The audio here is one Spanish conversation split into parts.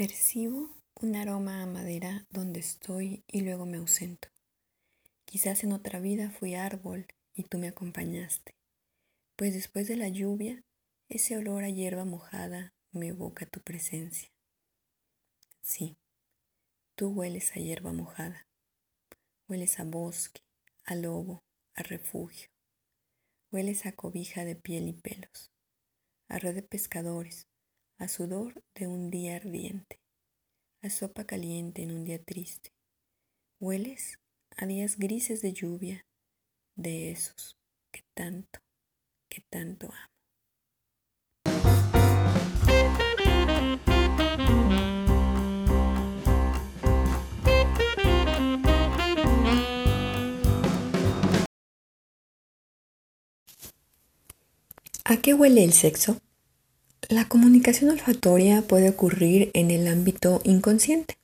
Percibo un aroma a madera donde estoy y luego me ausento. Quizás en otra vida fui árbol y tú me acompañaste, pues después de la lluvia, ese olor a hierba mojada me evoca tu presencia. Sí, tú hueles a hierba mojada, hueles a bosque, a lobo, a refugio, hueles a cobija de piel y pelos, a red de pescadores, a sudor de un día ardiente, a sopa caliente en un día triste. Hueles a días grises de lluvia, de esos que tanto, que tanto amo. ¿A qué huele el sexo? La comunicación olfatoria puede ocurrir en el ámbito inconsciente.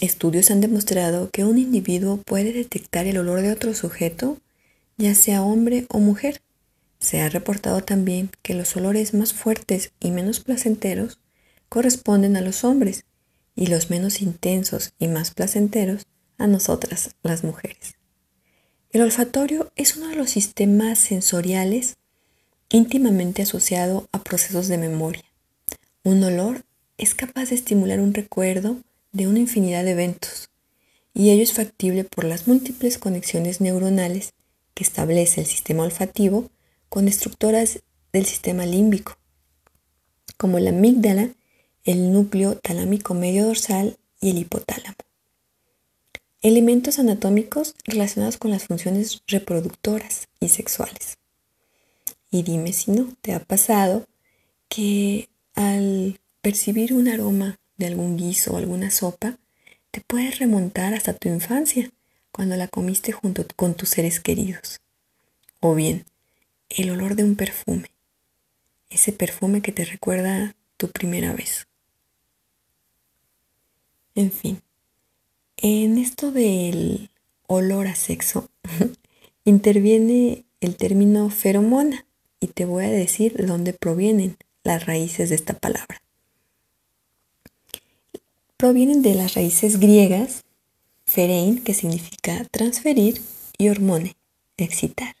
Estudios han demostrado que un individuo puede detectar el olor de otro sujeto, ya sea hombre o mujer. Se ha reportado también que los olores más fuertes y menos placenteros corresponden a los hombres y los menos intensos y más placenteros a nosotras, las mujeres. El olfatorio es uno de los sistemas sensoriales íntimamente asociado a procesos de memoria. Un olor es capaz de estimular un recuerdo de una infinidad de eventos, y ello es factible por las múltiples conexiones neuronales que establece el sistema olfativo con estructuras del sistema límbico, como la amígdala, el núcleo talámico medio dorsal y el hipotálamo. Elementos anatómicos relacionados con las funciones reproductoras y sexuales. Y dime si no, ¿te ha pasado que al percibir un aroma de algún guiso o alguna sopa, te puedes remontar hasta tu infancia, cuando la comiste junto con tus seres queridos? O bien, el olor de un perfume, ese perfume que te recuerda tu primera vez. En fin, en esto del olor a sexo interviene el término feromona, y te voy a decir de dónde provienen las raíces de esta palabra. Provienen de las raíces griegas, ferein, que significa transferir, y hormone, excitar.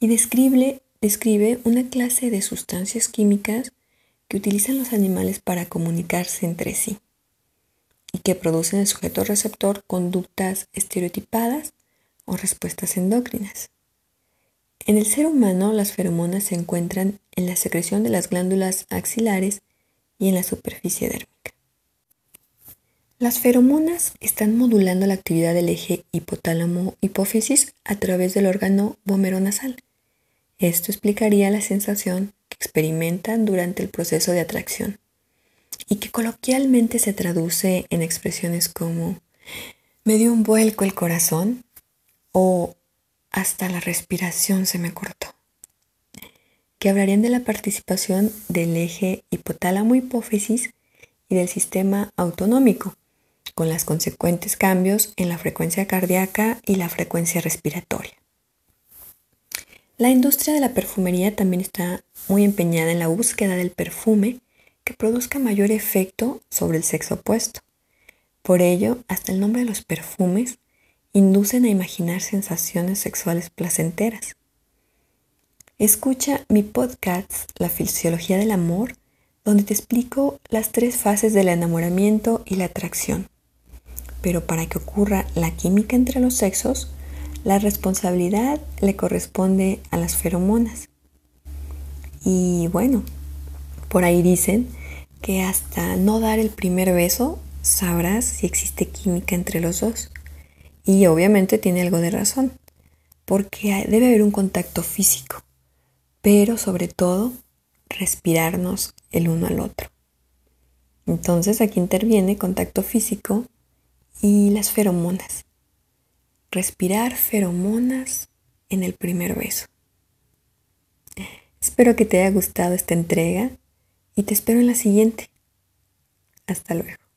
Y describe, describe una clase de sustancias químicas que utilizan los animales para comunicarse entre sí y que producen en el sujeto receptor conductas estereotipadas o respuestas endócrinas. En el ser humano, las feromonas se encuentran en la secreción de las glándulas axilares y en la superficie dérmica. Las feromonas están modulando la actividad del eje hipotálamo-hipófisis a través del órgano vomeronasal. Esto explicaría la sensación que experimentan durante el proceso de atracción y que coloquialmente se traduce en expresiones como me dio un vuelco el corazón o hasta la respiración se me cortó, que hablarían de la participación del eje hipotálamo-hipófisis y del sistema autonómico, con los consecuentes cambios en la frecuencia cardíaca y la frecuencia respiratoria. La industria de la perfumería también está muy empeñada en la búsqueda del perfume que produzca mayor efecto sobre el sexo opuesto. Por ello, hasta el nombre de los perfumes inducen a imaginar sensaciones sexuales placenteras. Escucha mi podcast La fisiología del amor, donde te explico las tres fases del enamoramiento y la atracción. Pero para que ocurra la química entre los sexos, la responsabilidad le corresponde a las feromonas. Y bueno, por ahí dicen que hasta no dar el primer beso sabrás si existe química entre los dos. Y obviamente tiene algo de razón, porque debe haber un contacto físico, pero sobre todo respirarnos el uno al otro. Entonces aquí interviene contacto físico y las feromonas. Respirar feromonas en el primer beso. Espero que te haya gustado esta entrega y te espero en la siguiente. Hasta luego.